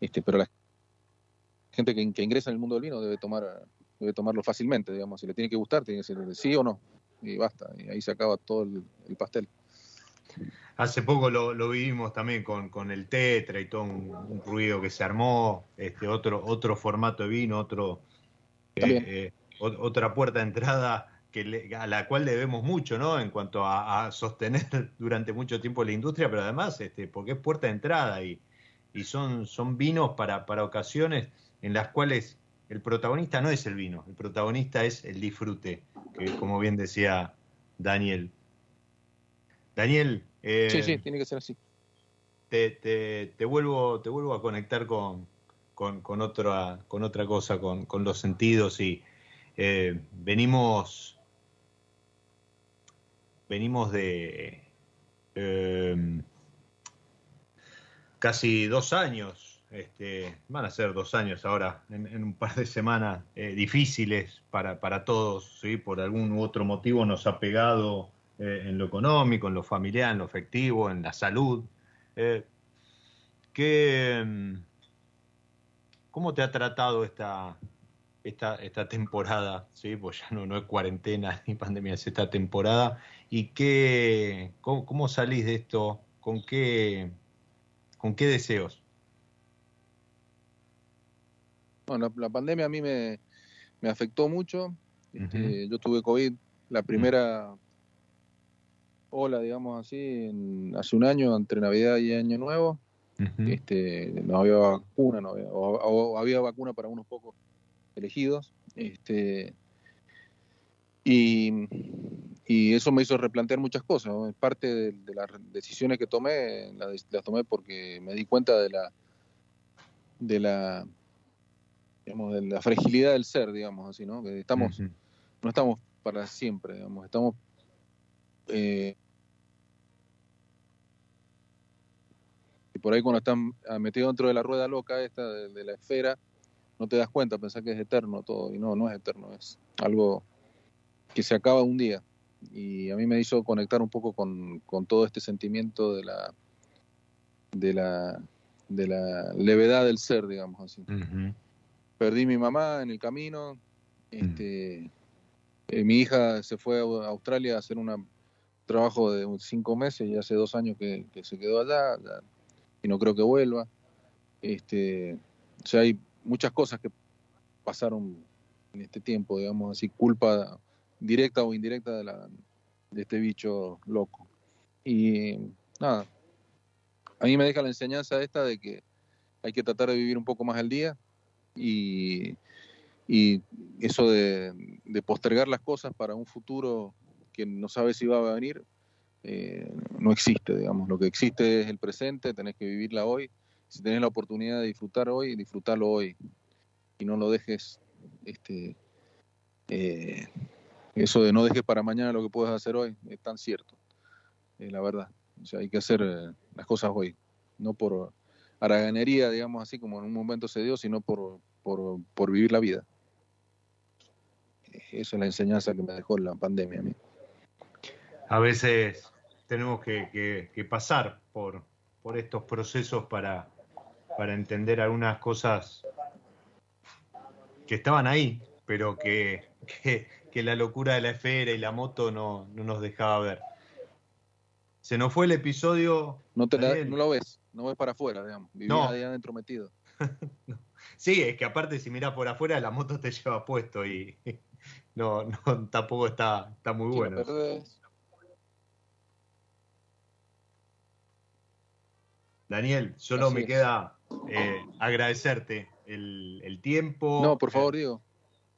este, pero la gente que, que, ingresa en el mundo del vino debe tomar debe tomarlo fácilmente, digamos. Si le tiene que gustar, tiene que ser sí o no. Y basta. Y ahí se acaba todo el pastel. Hace poco lo, vivimos también con, el tetra y todo un, ruido que se armó, este otro, otro formato de vino, otro, eh, eh, otra puerta de entrada que a la cual debemos mucho, ¿no? En cuanto a, sostener [laughs] durante mucho tiempo la industria, pero además, este, porque es puerta de entrada y, y son, son vinos para, para ocasiones en las cuales el protagonista no es el vino, el protagonista es el disfrute, que como bien decía Daniel, Daniel. Eh, sí, sí, tiene que ser así. Te, te, vuelvo, te vuelvo a conectar con, con, otra, con otra cosa, con, con los sentidos y eh, venimos, venimos de em, casi dos años, este, van a ser dos años ahora, en, un par de semanas eh, difíciles para, para todos, ¿sí? por algún u otro motivo nos ha pegado eh, en lo económico, en lo familiar, en lo afectivo, en la salud. Eh, mm, ¿Cómo te ha tratado esta, esta, esta temporada? ¿sí? Pues ya no, no es cuarentena [laughs] ni pandemia, es esta temporada. ¿Y qué, cómo, salís de esto? ¿Con qué, con qué deseos? Bueno, la, pandemia a mí me, afectó mucho. Este, yo tuve COVID la primera hola, digamos así, hace un año, entre Navidad y Año Nuevo. este, no había vacuna, no había, o, había vacuna para unos pocos elegidos. Este, y, eso me hizo replantear muchas cosas. Parte de, las decisiones que tomé, las, tomé porque me di cuenta de la de la digamos, de la fragilidad del ser, digamos así, ¿no? Que estamos, no estamos para siempre, digamos, estamos eh, y por ahí cuando estás ah, metido dentro de la rueda loca esta de, la esfera, no te das cuenta, pensás que es eterno todo, y no, no es eterno, es algo que se acaba un día. Y a mí me hizo conectar un poco con, todo este sentimiento de la, de la de la levedad del ser, digamos así. Perdí mi mamá en el camino, este, eh, mi hija se fue a Australia a hacer una trabajo de cinco meses y hace dos años que, se quedó allá y no creo que vuelva. Este, o sea, hay muchas cosas que pasaron en este tiempo, digamos así, culpa directa o indirecta de, la, de este bicho loco. Y nada, a mí me deja la enseñanza esta de que hay que tratar de vivir un poco más al día y, y eso de, de postergar las cosas para un futuro que no sabe si va a venir, eh, no existe, digamos. Lo que existe es el presente, tenés que vivirla hoy. Si tenés la oportunidad de disfrutar hoy, disfrútalo hoy. Y no lo dejes, este, eh, eso de no dejes para mañana lo que puedes hacer hoy, es tan cierto, eh, la verdad. O sea, hay que hacer las cosas hoy, no por haraganería, digamos así, como en un momento se dio, sino por, por, por vivir la vida. Esa es la enseñanza que me dejó la pandemia a mí a veces tenemos que, pasar por, por, estos procesos para, para, entender algunas cosas que estaban ahí, pero que, que, la locura de la esfera y la moto no, no, nos dejaba ver. Se nos fue el episodio. No, te no lo ves, no ves para afuera, digamos. Vivía ahí adentro metido. [laughs] Sí, es que aparte si miras por afuera la moto te lleva puesto y [laughs] no, no tampoco está, está muy bueno. Daniel, solo me queda eh, agradecerte el, tiempo. No, por favor, Diego.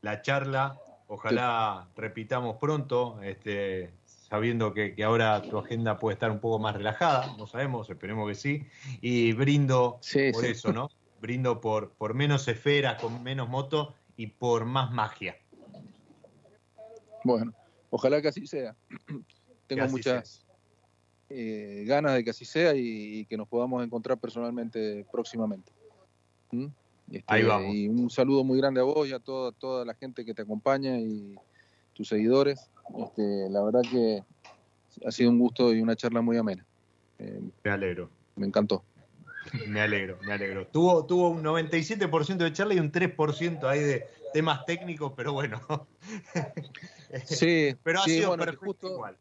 La charla. Ojalá repitamos pronto, este, sabiendo que, ahora tu agenda puede estar un poco más relajada, no sabemos, esperemos que sí. Y brindo por eso, ¿no? Brindo por, por menos esferas, con menos moto y por más magia. Bueno, ojalá que así sea. [clears throat] Tengo muchas eh, ganas de que así sea y, que nos podamos encontrar personalmente próximamente. ¿Mm? Este, Ahí vamos. Y un saludo muy grande a vos y a toda, toda la gente que te acompaña y tus seguidores. Este, la verdad que ha sido un gusto y una charla muy amena. Eh, me alegro. Me encantó. Me alegro, me alegro. Tuvo, tuvo un 97% de charla y un 3% ahí de temas técnicos, pero bueno. Sí, [laughs] pero ha sido perfecto igual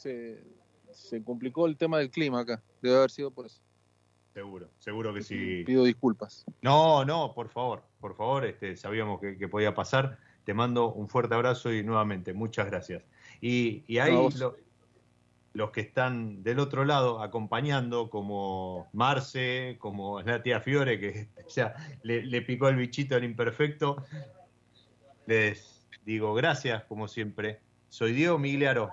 se, complicó el tema del clima acá. Debe haber sido por eso. Seguro, seguro que sí. Pido disculpas. No, no, por favor, por favor, este, sabíamos que, podía pasar. Te mando un fuerte abrazo y nuevamente, muchas gracias. Y, y ahí los que están del otro lado acompañando, como Marce, como la tía Fiore, que [laughs] ya le, le picó el bichito al imperfecto, les digo gracias, como siempre. Soy Diego Migliaro,